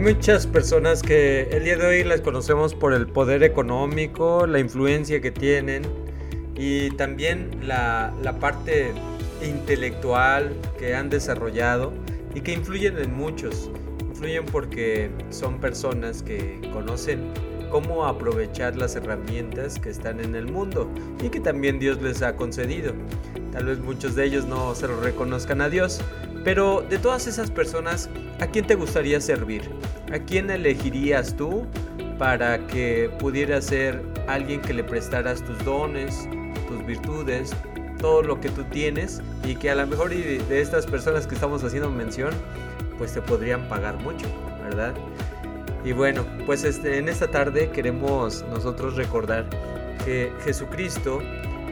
Hay muchas personas que el día de hoy las conocemos por el poder económico, la influencia que tienen y también la, la parte intelectual que han desarrollado y que influyen en muchos. Influyen porque son personas que conocen cómo aprovechar las herramientas que están en el mundo y que también Dios les ha concedido. Tal vez muchos de ellos no se lo reconozcan a Dios, pero de todas esas personas, ¿a quién te gustaría servir? ¿A quién elegirías tú para que pudiera ser alguien que le prestaras tus dones, tus virtudes, todo lo que tú tienes y que a lo mejor de estas personas que estamos haciendo mención, pues te podrían pagar mucho, ¿verdad? Y bueno, pues este, en esta tarde queremos nosotros recordar que Jesucristo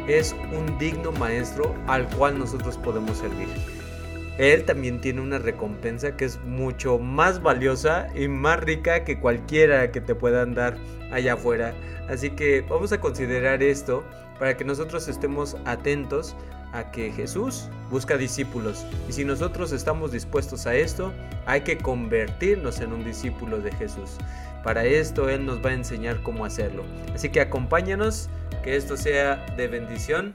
es un digno maestro al cual nosotros podemos servir. Él también tiene una recompensa que es mucho más valiosa y más rica que cualquiera que te puedan dar allá afuera. Así que vamos a considerar esto para que nosotros estemos atentos a que Jesús busca discípulos. Y si nosotros estamos dispuestos a esto, hay que convertirnos en un discípulo de Jesús. Para esto Él nos va a enseñar cómo hacerlo. Así que acompáñanos, que esto sea de bendición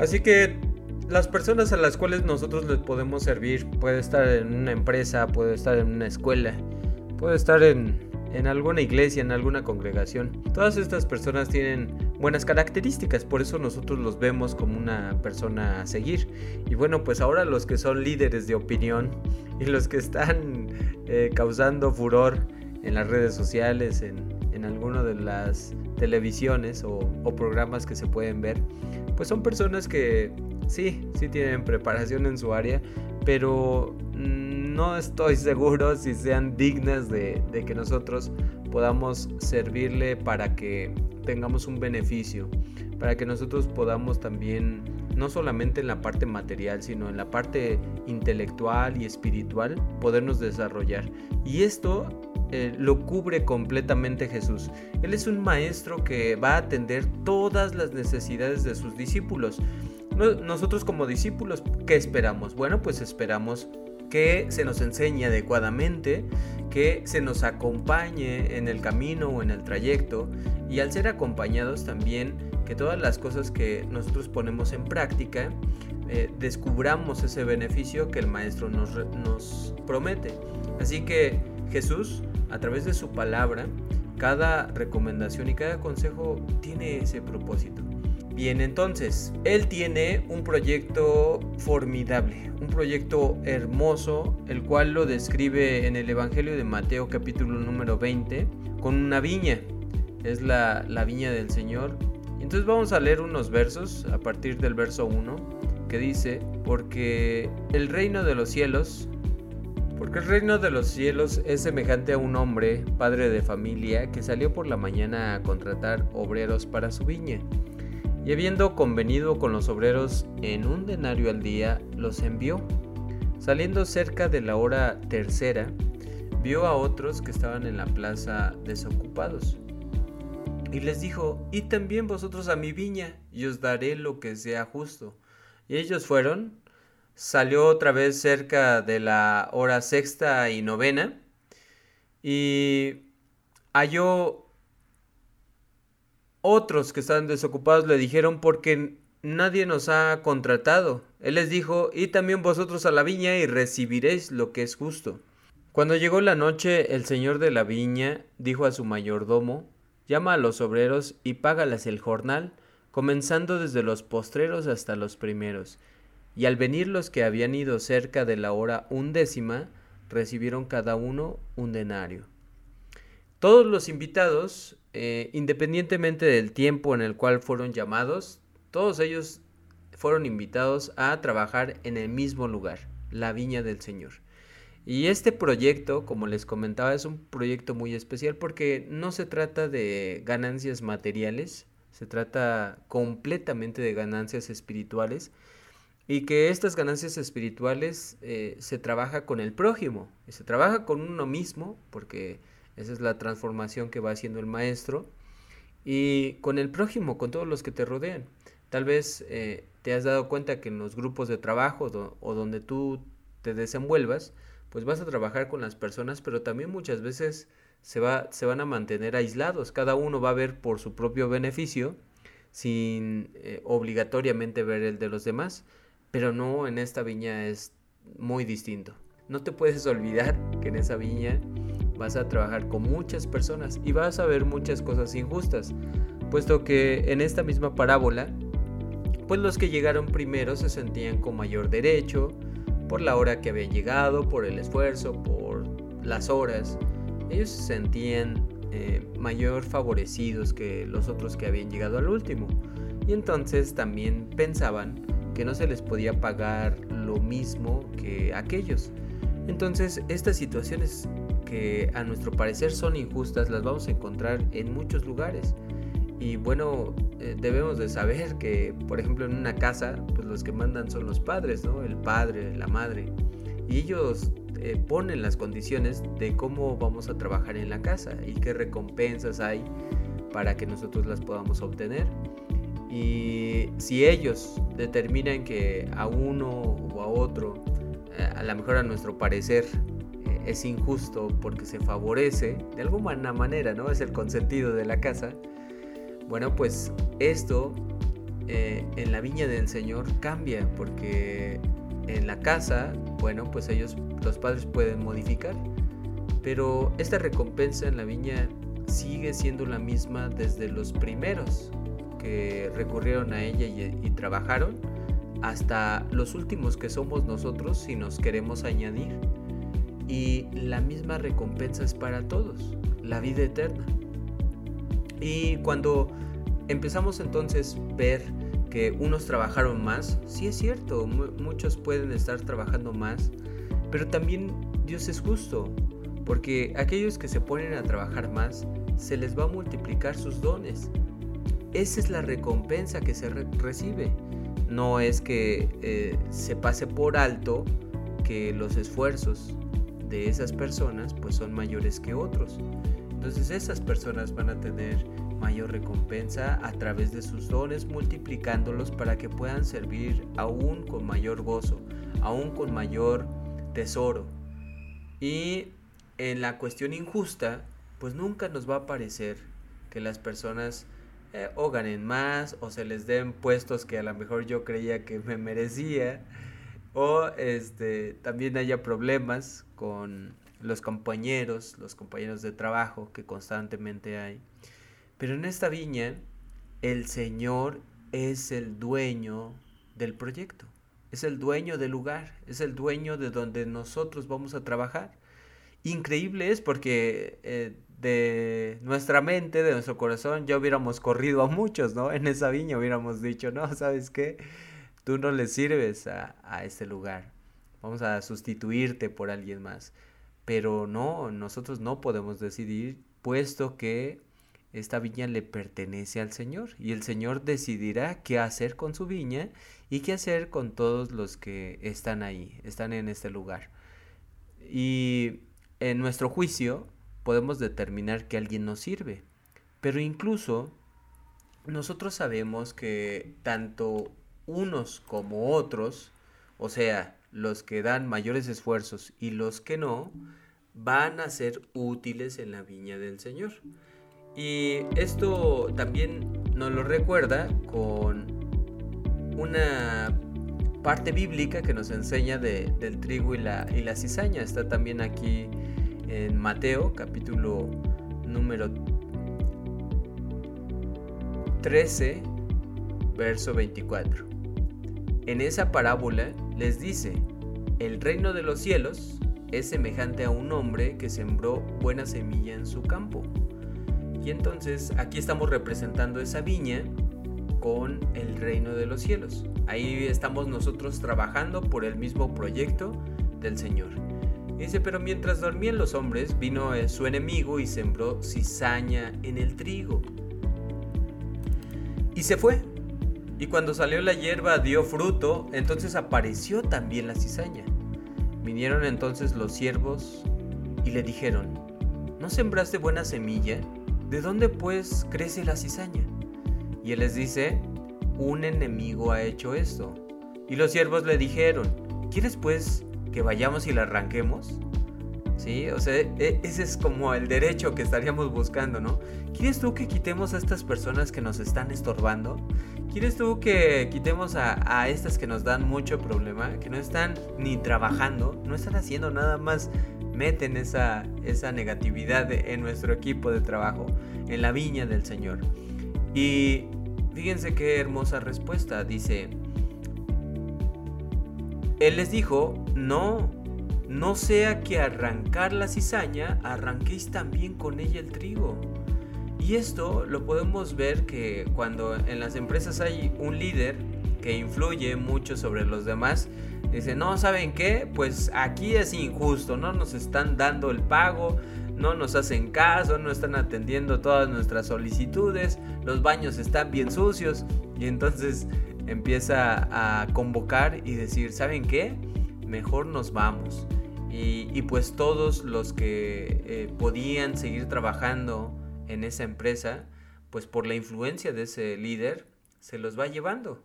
Así que las personas a las cuales nosotros les podemos servir puede estar en una empresa, puede estar en una escuela, puede estar en, alguna iglesia, en alguna congregación. Todas estas personas tienen buenas características, por eso nosotros los vemos como una persona a seguir. Y bueno, pues ahora los que son líderes de opinión y los que están eh, causando furor en las redes sociales, en, en alguna de las televisiones o, programas que se pueden ver, pues son personas que sí, sí tienen preparación en su área, pero no estoy seguro si sean dignas de, de, que nosotros podamos servirle para que tengamos un beneficio, para que nosotros podamos también, no solamente en la parte material, sino en la parte intelectual y espiritual, podernos desarrollar. Y esto eh, lo cubre completamente Jesús. Él es un maestro que va a atender todas las necesidades de sus discípulos. Nosotros como discípulos, ¿qué esperamos? Bueno, pues esperamos que se nos enseñe adecuadamente, que se nos acompañe en el camino o en el trayecto y al ser acompañados también que todas las cosas que nosotros ponemos en práctica eh, descubramos ese beneficio que el maestro nos, nos promete. Así que Jesús a través de su palabra, cada recomendación y cada consejo tiene ese propósito. Bien, entonces, él tiene un proyecto formidable, un proyecto hermoso, el cual lo describe en el Evangelio de Mateo capítulo número 20, con una viña. Es la, la viña del Señor. Entonces vamos a leer unos versos a partir del verso 1 que dice, porque el reino de los cielos porque el reino de los cielos es semejante a un hombre, padre de familia, que salió por la mañana a contratar obreros para su viña. Y habiendo convenido con los obreros en un denario al día, los envió. Saliendo cerca de la hora tercera, vio a otros que estaban en la plaza desocupados. Y les dijo, id también vosotros a mi viña, y os daré lo que sea justo. Y ellos fueron, salió otra vez cerca de la hora sexta y novena y halló otros que estaban desocupados, le dijeron porque nadie nos ha contratado. Él les dijo, y también vosotros a la viña y recibiréis lo que es justo. Cuando llegó la noche, el señor de la viña dijo a su mayordomo, llama a los obreros y págalas el jornal, comenzando desde los postreros hasta los primeros. Y al venir los que habían ido cerca de la hora undécima, recibieron cada uno un denario. Todos los invitados, eh, independientemente del tiempo en el cual fueron llamados, todos ellos fueron invitados a trabajar en el mismo lugar, la viña del Señor. Y este proyecto, como les comentaba, es un proyecto muy especial porque no se trata de ganancias materiales, se trata completamente de ganancias espirituales y que estas ganancias espirituales eh, se trabaja con el prójimo, y se trabaja con uno mismo, porque esa es la transformación que va haciendo el maestro, y con el prójimo, con todos los que te rodean. Tal vez eh, te has dado cuenta que en los grupos de trabajo o donde tú te desenvuelvas, pues vas a trabajar con las personas, pero también muchas veces se, va, se van a mantener aislados. Cada uno va a ver por su propio beneficio sin eh, obligatoriamente ver el de los demás. Pero no, en esta viña es muy distinto. No te puedes olvidar que en esa viña vas a trabajar con muchas personas y vas a ver muchas cosas injustas, puesto que en esta misma parábola pues los que llegaron primero se sentían con mayor derecho, por la hora que habían llegado, por el esfuerzo, por las horas. Ellos se sentían eh, mayor favorecidos que los otros que habían llegado al último. Y entonces también pensaban que no se les podía pagar lo mismo que aquellos. Entonces estas situaciones que a nuestro parecer son injustas las vamos a encontrar en muchos lugares. Y bueno, eh, debemos de saber que, por ejemplo, en una casa, pues los que mandan son los padres, ¿no? El padre, la madre. Y ellos eh, ponen las condiciones de cómo vamos a trabajar en la casa y qué recompensas hay para que nosotros las podamos obtener. Y si ellos determinan que a uno o a otro, eh, a lo mejor a nuestro parecer, es injusto porque se favorece de alguna manera, ¿no? Es el consentido de la casa. Bueno, pues esto eh, en la viña del Señor cambia porque en la casa, bueno, pues ellos, los padres pueden modificar, pero esta recompensa en la viña sigue siendo la misma desde los primeros que recurrieron a ella y, trabajaron hasta los últimos que somos nosotros si nos queremos añadir. Y la misma recompensa es para todos, la vida eterna. Y cuando empezamos entonces a ver que unos trabajaron más, sí es cierto, muchos pueden estar trabajando más, pero también Dios es justo, porque aquellos que se ponen a trabajar más, se les va a multiplicar sus dones. Esa es la recompensa que se recibe. No es que eh, se pase por alto que los esfuerzos de esas personas pues son mayores que otros. Entonces esas personas van a tener mayor recompensa a través de sus dones, multiplicándolos para que puedan servir aún con mayor gozo, aún con mayor tesoro. Y en la cuestión injusta, pues nunca nos va a parecer que las personas eh, o ganen más o se les den puestos que a lo mejor yo creía que me merecía o este también haya problemas con los compañeros, los compañeros de trabajo que constantemente hay. Pero en esta viña, el Señor es el dueño del proyecto, es el dueño del lugar, es el dueño de donde nosotros vamos a trabajar. Increíble es porque eh, de nuestra mente, de nuestro corazón, ya hubiéramos corrido a muchos, ¿no? En esa viña hubiéramos dicho, no, ¿sabes qué? Tú no le sirves a, a este lugar. Vamos a sustituirte por alguien más. Pero no, nosotros no podemos decidir, puesto que esta viña le pertenece al Señor y el Señor decidirá qué hacer con su viña y qué hacer con todos los que están ahí, están en este lugar. Y en nuestro juicio podemos determinar que alguien nos sirve, pero incluso nosotros sabemos que tanto unos como otros, o sea, los que dan mayores esfuerzos y los que no, van a ser útiles en la viña del Señor. Y esto también nos lo recuerda con una parte bíblica que nos enseña del trigo y la, y la cizaña. Está también aquí en Mateo, capítulo número 13, verso 24. En esa parábola les dice, el reino de los cielos es semejante a un hombre que sembró buena semilla en su campo. Y entonces aquí estamos representando esa viña con el reino de los cielos. Ahí estamos nosotros trabajando por el mismo proyecto del Señor. Dice, pero mientras dormían los hombres, vino eh, su enemigo y sembró cizaña en el trigo. Y se fue. Y cuando salió la hierba dio fruto, entonces apareció también la cizaña. Vinieron entonces los siervos y le dijeron, ¿no sembraste buena semilla? ¿De dónde pues crece la cizaña? Y él les dice, un enemigo ha hecho esto. Y los siervos le dijeron, ¿quieres pues que vayamos y la arranquemos? Sí, o sea, e, ese es como el derecho que estaríamos buscando, ¿no? ¿Quieres tú que quitemos a estas personas que nos están estorbando? ¿Quieres tú que quitemos a, a, estas que nos dan mucho problema? Que no están ni trabajando, no están haciendo nada más, meten esa, esa negatividad en nuestro equipo de trabajo, en la viña del Señor. Y fíjense qué hermosa respuesta. Dice, Él les dijo, no, no sea que arrancar la cizaña, arranquéis también con ella el trigo. Y esto lo podemos ver que cuando en las empresas hay un líder que influye mucho sobre los demás, dice, no, ¿saben qué? Pues aquí es injusto, no nos están dando el pago, no nos hacen caso, no están atendiendo todas nuestras solicitudes, los baños están bien sucios y entonces empieza a convocar y decir, ¿saben qué? Mejor nos vamos. Y, pues todos los que eh, podían seguir trabajando en esa empresa, pues por la influencia de ese líder, se los va llevando.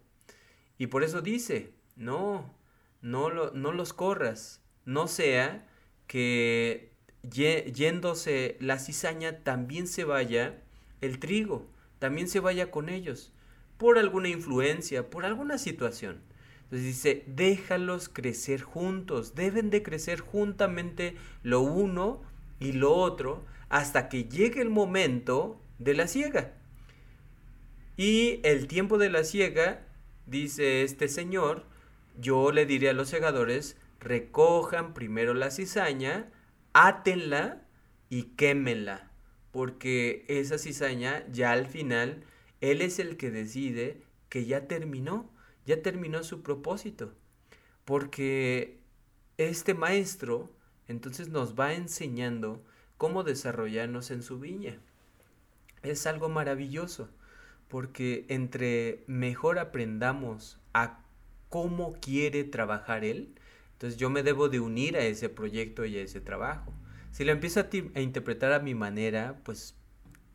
Y por eso dice, no, no, no los corras, no sea que yéndose la cizaña, también se vaya el trigo, también se vaya con ellos, por alguna influencia, por alguna situación. Entonces dice, déjalos crecer juntos, deben de crecer juntamente lo uno y lo otro hasta que llegue el momento de la siega. Y el tiempo de la siega, dice este señor, yo le diré a los segadores, recojan primero la cizaña, átenla y quémenla, porque esa cizaña ya al final, él es el que decide que ya terminó, ya terminó su propósito, porque este maestro entonces nos va enseñando cómo desarrollarnos en su viña. Es algo maravilloso, porque entre mejor aprendamos a cómo quiere trabajar él, entonces yo me debo de unir a ese proyecto y a ese trabajo. Si lo empiezo a, interpretar a mi manera, pues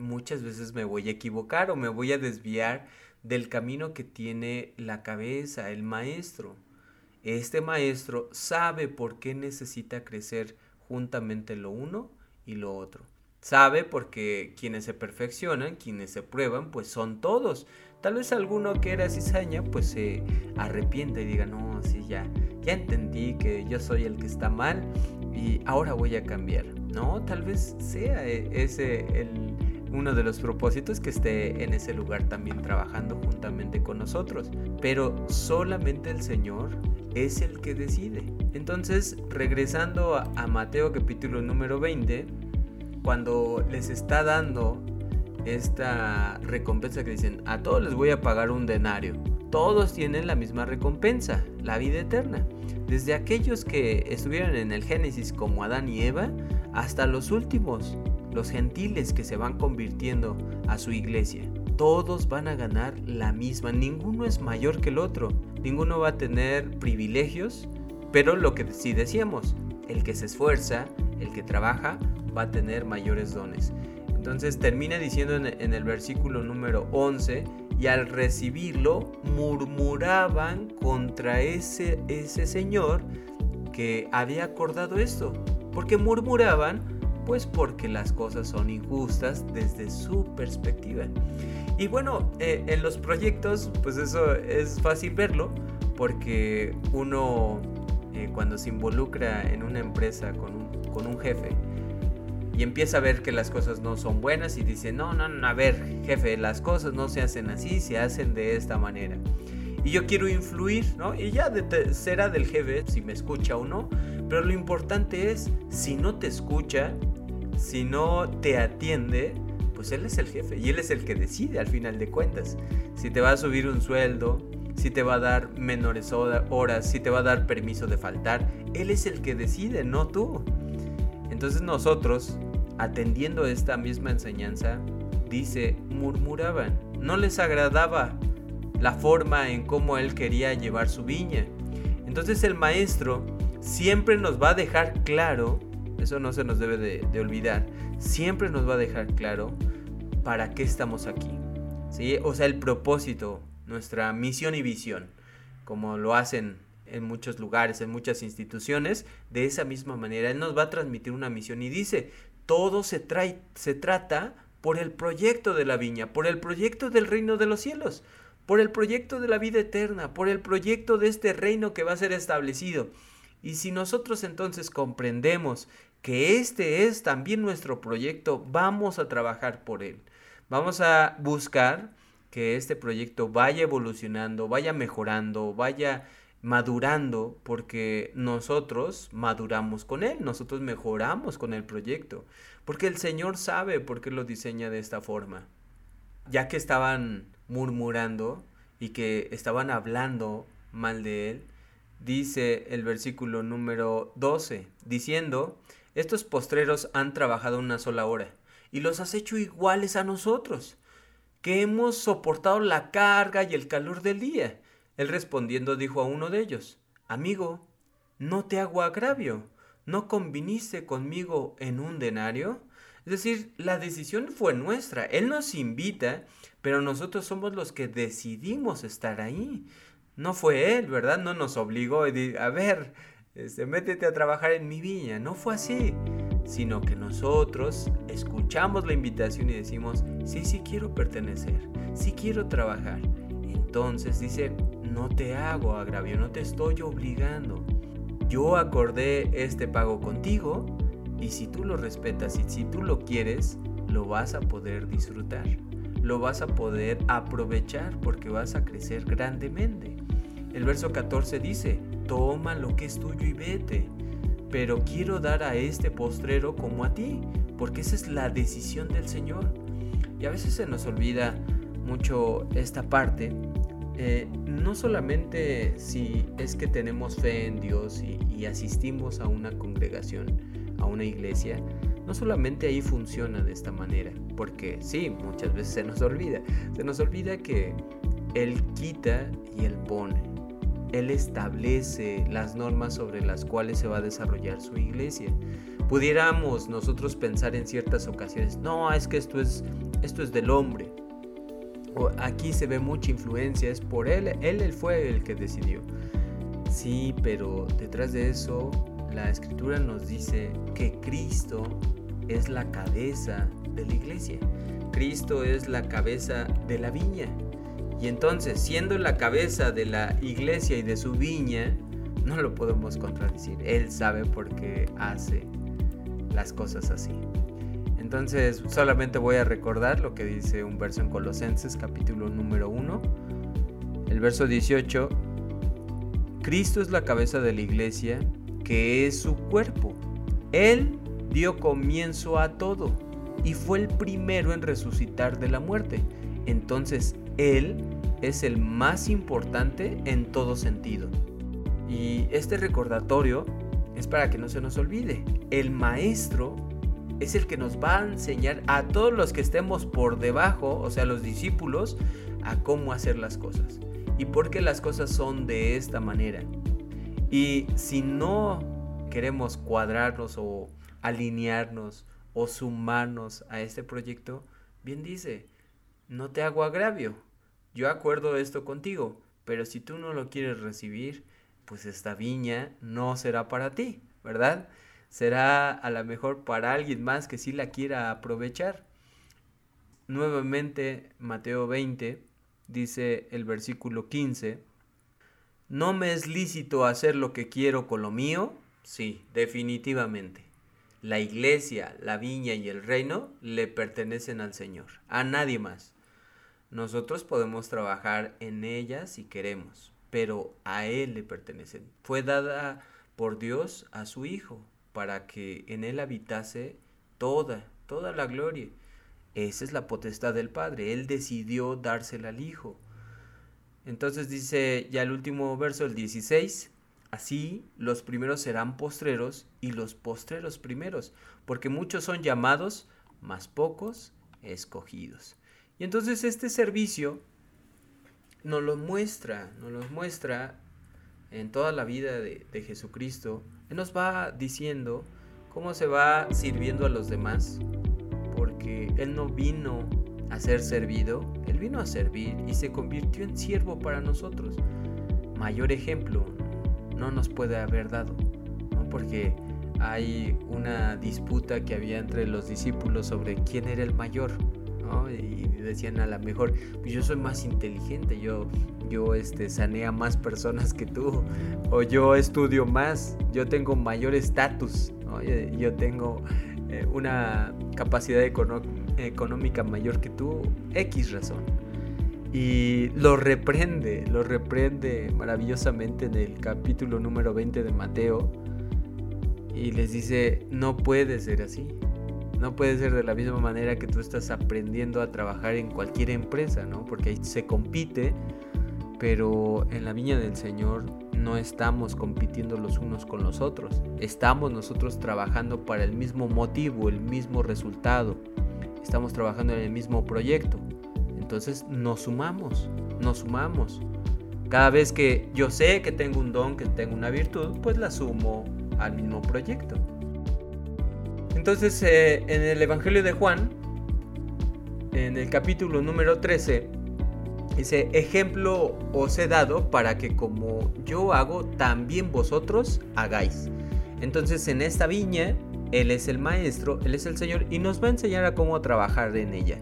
muchas veces me voy a equivocar o me voy a desviar del camino que tiene la cabeza, el maestro. Este maestro sabe por qué necesita crecer juntamente lo uno y lo otro. Sabe porque quienes se perfeccionan, quienes se prueban, pues son todos. Tal vez alguno que era cizaña, pues se arrepiente y diga, no, sí, ya, ya entendí que yo soy el que está mal y ahora voy a cambiar. No, tal vez sea e, ese el, uno de los propósitos que esté en ese lugar también trabajando juntamente con nosotros. Pero solamente el Señor es el que decide. Entonces, regresando a, Mateo capítulo número 20, cuando les está dando esta recompensa que dicen, a todos les voy a pagar un denario. Todos tienen la misma recompensa, la vida eterna. Desde aquellos que estuvieron en el Génesis como Adán y Eva, hasta los últimos, los gentiles que se van convirtiendo a su iglesia. Todos van a ganar la misma, ninguno es mayor que el otro, ninguno va a tener privilegios, pero lo que sí decíamos, el que se esfuerza, el que trabaja, va a tener mayores dones. Entonces termina diciendo en, el versículo número 11, y al recibirlo murmuraban contra ese, ese señor que había acordado esto. ¿Por qué murmuraban? Pues porque las cosas son injustas desde su perspectiva. Y bueno, eh, en los proyectos, pues eso es fácil verlo, porque uno eh, cuando se involucra en una empresa con un, con un jefe, y empieza a ver que las cosas no son buenas y dice, no, no, no, a ver, jefe, las cosas no se hacen así, se hacen de esta manera. Y yo quiero influir, ¿no? Y ya será del jefe si me escucha o no, pero lo importante es, si no te escucha, si no te atiende, pues él es el jefe y él es el que decide al final de cuentas. Si te va a subir un sueldo, si te va a dar menores horas, si te va a dar permiso de faltar, él es el que decide, no tú. Entonces nosotros atendiendo esta misma enseñanza, dice, murmuraban, no les agradaba la forma en cómo él quería llevar su viña. Entonces el maestro siempre nos va a dejar claro, eso no se nos debe de, olvidar, siempre nos va a dejar claro para qué estamos aquí. ¿sí? O sea, el propósito, nuestra misión y visión, como lo hacen en muchos lugares, en muchas instituciones, de esa misma manera Él nos va a transmitir una misión y dice, todo se, trae, se trata por el proyecto de la viña, por el proyecto del reino de los cielos, por el proyecto de la vida eterna, por el proyecto de este reino que va a ser establecido. Y si nosotros entonces comprendemos que este es también nuestro proyecto, vamos a trabajar por él. Vamos a buscar que este proyecto vaya evolucionando, vaya mejorando, vaya madurando porque nosotros maduramos con él, nosotros mejoramos con el proyecto, porque el Señor sabe por qué lo diseña de esta forma. Ya que estaban murmurando y que estaban hablando mal de él, dice el versículo número 12, diciendo, estos postreros han trabajado una sola hora y los has hecho iguales a nosotros, que hemos soportado la carga y el calor del día él respondiendo dijo a uno de ellos, Amigo, no te hago agravio, ¿no conviniste conmigo en un denario? Es decir, la decisión fue nuestra. Él nos invita, pero nosotros somos los que decidimos estar ahí. No fue él, ¿verdad? No nos obligó a ver, este, métete a trabajar en mi viña. No fue así, sino que nosotros escuchamos la invitación y decimos, sí, sí quiero pertenecer, sí quiero trabajar. Entonces dice, no te hago agravio, no te estoy obligando. Yo acordé este pago contigo y si tú lo respetas y si tú lo quieres, lo vas a poder disfrutar. Lo vas a poder aprovechar porque vas a crecer grandemente. El verso 14 dice, toma lo que es tuyo y vete. Pero quiero dar a este postrero como a ti, porque esa es la decisión del Señor. Y a veces se nos olvida mucho esta parte eh, no solamente si es que tenemos fe en Dios y, asistimos a una congregación, a una iglesia, no solamente ahí funciona de esta manera, porque sí, muchas veces se nos olvida, se nos olvida que Él quita y Él pone, Él establece las normas sobre las cuales se va a desarrollar su iglesia. Pudiéramos nosotros pensar en ciertas ocasiones, no, es que esto es, esto es del hombre, aquí se ve mucha influencia, es por él, él fue el que decidió. Sí, pero detrás de eso la escritura nos dice que Cristo es la cabeza de la iglesia. Cristo es la cabeza de la viña. Y entonces, siendo la cabeza de la iglesia y de su viña, no lo podemos contradecir. Él sabe por qué hace las cosas así. Entonces solamente voy a recordar lo que dice un verso en Colosenses capítulo número 1. El verso 18. Cristo es la cabeza de la iglesia, que es su cuerpo. Él dio comienzo a todo y fue el primero en resucitar de la muerte. Entonces Él es el más importante en todo sentido. Y este recordatorio es para que no se nos olvide. El maestro es el que nos va a enseñar a todos los que estemos por debajo, o sea, los discípulos, a cómo hacer las cosas y por qué las cosas son de esta manera. Y si no queremos cuadrarnos o alinearnos o sumarnos a este proyecto, bien dice, no te hago agravio, yo acuerdo esto contigo, pero si tú no lo quieres recibir, pues esta viña no será para ti, ¿verdad? será a lo mejor para alguien más que sí la quiera aprovechar. Nuevamente, Mateo 20, dice el versículo 15, ¿no me es lícito hacer lo que quiero con lo mío? Sí, definitivamente. La iglesia, la viña y el reino le pertenecen al Señor, a nadie más. Nosotros podemos trabajar en ella si queremos, pero a Él le pertenecen. Fue dada por Dios a su Hijo para que en Él habitase toda, toda la gloria. Esa es la potestad del Padre. Él decidió dársela al Hijo. Entonces dice ya el último verso, el 16, así los primeros serán postreros y los postreros primeros, porque muchos son llamados, mas pocos escogidos. Y entonces este servicio nos lo muestra, nos lo muestra en toda la vida de, Jesucristo. Él nos va diciendo cómo se va sirviendo a los demás, porque Él no vino a ser servido, Él vino a servir y se convirtió en siervo para nosotros. Mayor ejemplo no nos puede haber dado, porque hay una disputa que había entre los discípulos sobre quién era el mayor. Y decían a lo mejor, pues yo soy más inteligente, yo, yo este, sanea más personas que tú, o yo estudio más, yo tengo mayor estatus, yo tengo eh, una capacidad económica mayor que tú, X razón. Y lo reprende, lo reprende maravillosamente en el capítulo número 20 de Mateo. Y les dice, no puede ser así. No puede ser de la misma manera que tú estás aprendiendo a trabajar en cualquier empresa, ¿no? Porque ahí se compite, pero en la viña del Señor no estamos compitiendo los unos con los otros. Estamos nosotros trabajando para el mismo motivo, el mismo resultado. Estamos trabajando en el mismo proyecto. Entonces nos sumamos, nos sumamos. Cada vez que yo sé que tengo un don, que tengo una virtud, pues la sumo al mismo proyecto. Entonces, eh, en el Evangelio de Juan, en el capítulo número 13, dice, ejemplo os he dado para que como yo hago, también vosotros hagáis. Entonces, en esta viña, Él es el maestro, Él es el Señor y nos va a enseñar a cómo trabajar en ella.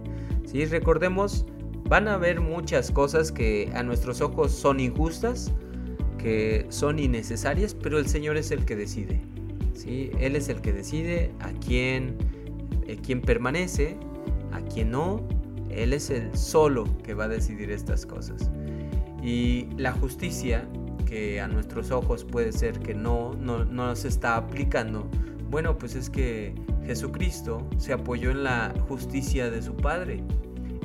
¿Sí? Recordemos, van a haber muchas cosas que a nuestros ojos son injustas, que son innecesarias, pero el Señor es el que decide. Él es el que decide a quién, eh, quién permanece, a quién no. Él es el solo que va a decidir estas cosas. Y la justicia, que a nuestros ojos puede ser que no, no, no se está aplicando, bueno, pues es que Jesucristo se apoyó en la justicia de su Padre.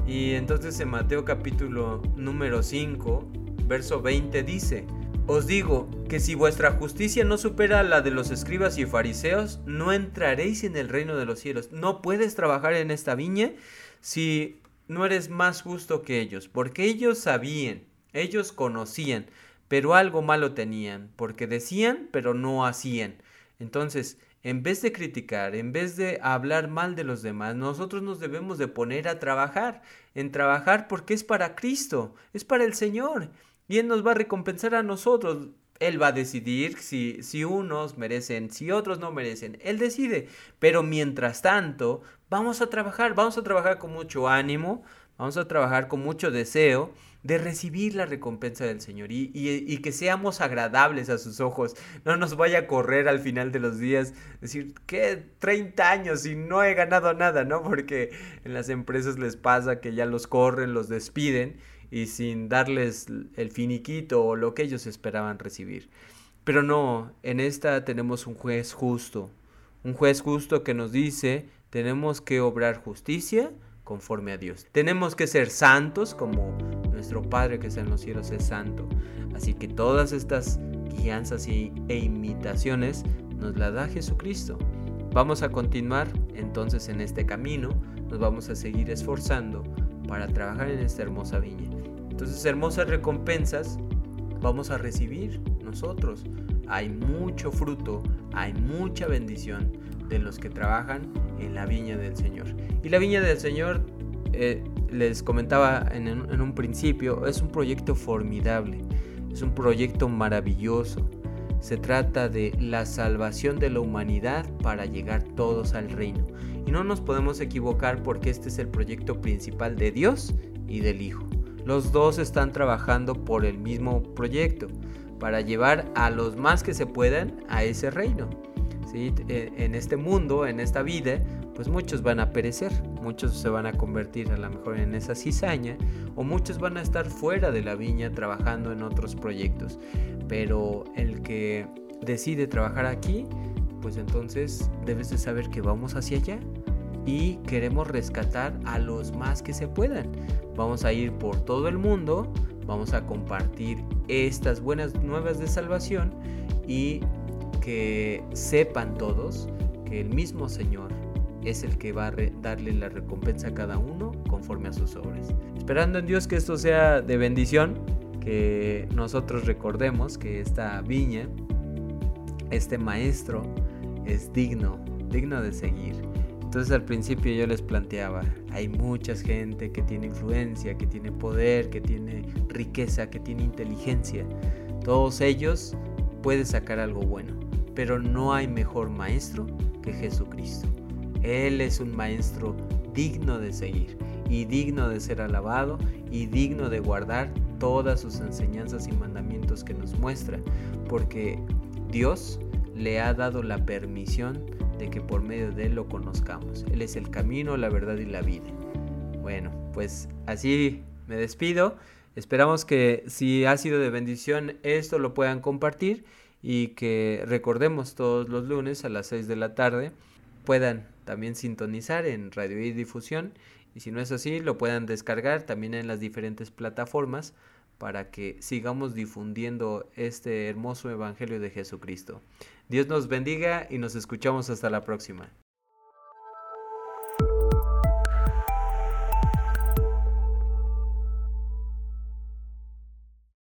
Y entonces en Mateo capítulo número 5, verso 20 dice, os digo que si vuestra justicia no supera la de los escribas y fariseos, no entraréis en el reino de los cielos. No puedes trabajar en esta viña si no eres más justo que ellos, porque ellos sabían, ellos conocían, pero algo malo tenían, porque decían, pero no hacían. Entonces, en vez de criticar, en vez de hablar mal de los demás, nosotros nos debemos de poner a trabajar, en trabajar porque es para Cristo, es para el Señor. Y nos va a recompensar a nosotros. Él va a decidir si, si unos merecen, si otros no merecen. Él decide. Pero mientras tanto, vamos a trabajar, vamos a trabajar con mucho ánimo, vamos a trabajar con mucho deseo de recibir la recompensa del Señor y, y, que seamos agradables a sus ojos. No nos vaya a correr al final de los días, decir, ¿qué? 30 años y no he ganado nada, ¿no? Porque en las empresas les pasa que ya los corren, los despiden y sin darles el finiquito o lo que ellos esperaban recibir. Pero no, en esta tenemos un juez justo, un juez justo que nos dice, tenemos que obrar justicia conforme a Dios. Tenemos que ser santos como nuestro Padre que está en los cielos es santo. Así que todas estas guianzas e imitaciones nos las da Jesucristo. Vamos a continuar entonces en este camino, nos vamos a seguir esforzando para trabajar en esta hermosa viña. Entonces, hermosas recompensas vamos a recibir nosotros. Hay mucho fruto, hay mucha bendición de los que trabajan en la viña del Señor. Y la viña del Señor, eh, les comentaba en, en un principio, es un proyecto formidable, es un proyecto maravilloso. Se trata de la salvación de la humanidad para llegar todos al reino. Y no nos podemos equivocar porque este es el proyecto principal de Dios y del Hijo. Los dos están trabajando por el mismo proyecto, para llevar a los más que se puedan a ese reino. ¿Sí? En este mundo, en esta vida, pues muchos van a perecer, muchos se van a convertir a lo mejor en esa cizaña o muchos van a estar fuera de la viña trabajando en otros proyectos. Pero el que decide trabajar aquí, pues entonces debes de saber que vamos hacia allá y queremos rescatar a los más que se puedan. Vamos a ir por todo el mundo, vamos a compartir estas buenas nuevas de salvación y que sepan todos que el mismo Señor es el que va a darle la recompensa a cada uno conforme a sus obras. Esperando en Dios que esto sea de bendición, que nosotros recordemos que esta viña, este maestro, es digno, digno de seguir. Entonces al principio yo les planteaba, hay mucha gente que tiene influencia, que tiene poder, que tiene riqueza, que tiene inteligencia. Todos ellos pueden sacar algo bueno, pero no hay mejor maestro que Jesucristo. Él es un maestro digno de seguir y digno de ser alabado y digno de guardar todas sus enseñanzas y mandamientos que nos muestra, porque Dios le ha dado la permisión que por medio de él lo conozcamos. Él es el camino, la verdad y la vida. Bueno, pues así me despido. Esperamos que si ha sido de bendición esto lo puedan compartir y que recordemos todos los lunes a las 6 de la tarde puedan también sintonizar en Radio y Difusión y si no es así lo puedan descargar también en las diferentes plataformas para que sigamos difundiendo este hermoso Evangelio de Jesucristo. Dios nos bendiga y nos escuchamos hasta la próxima.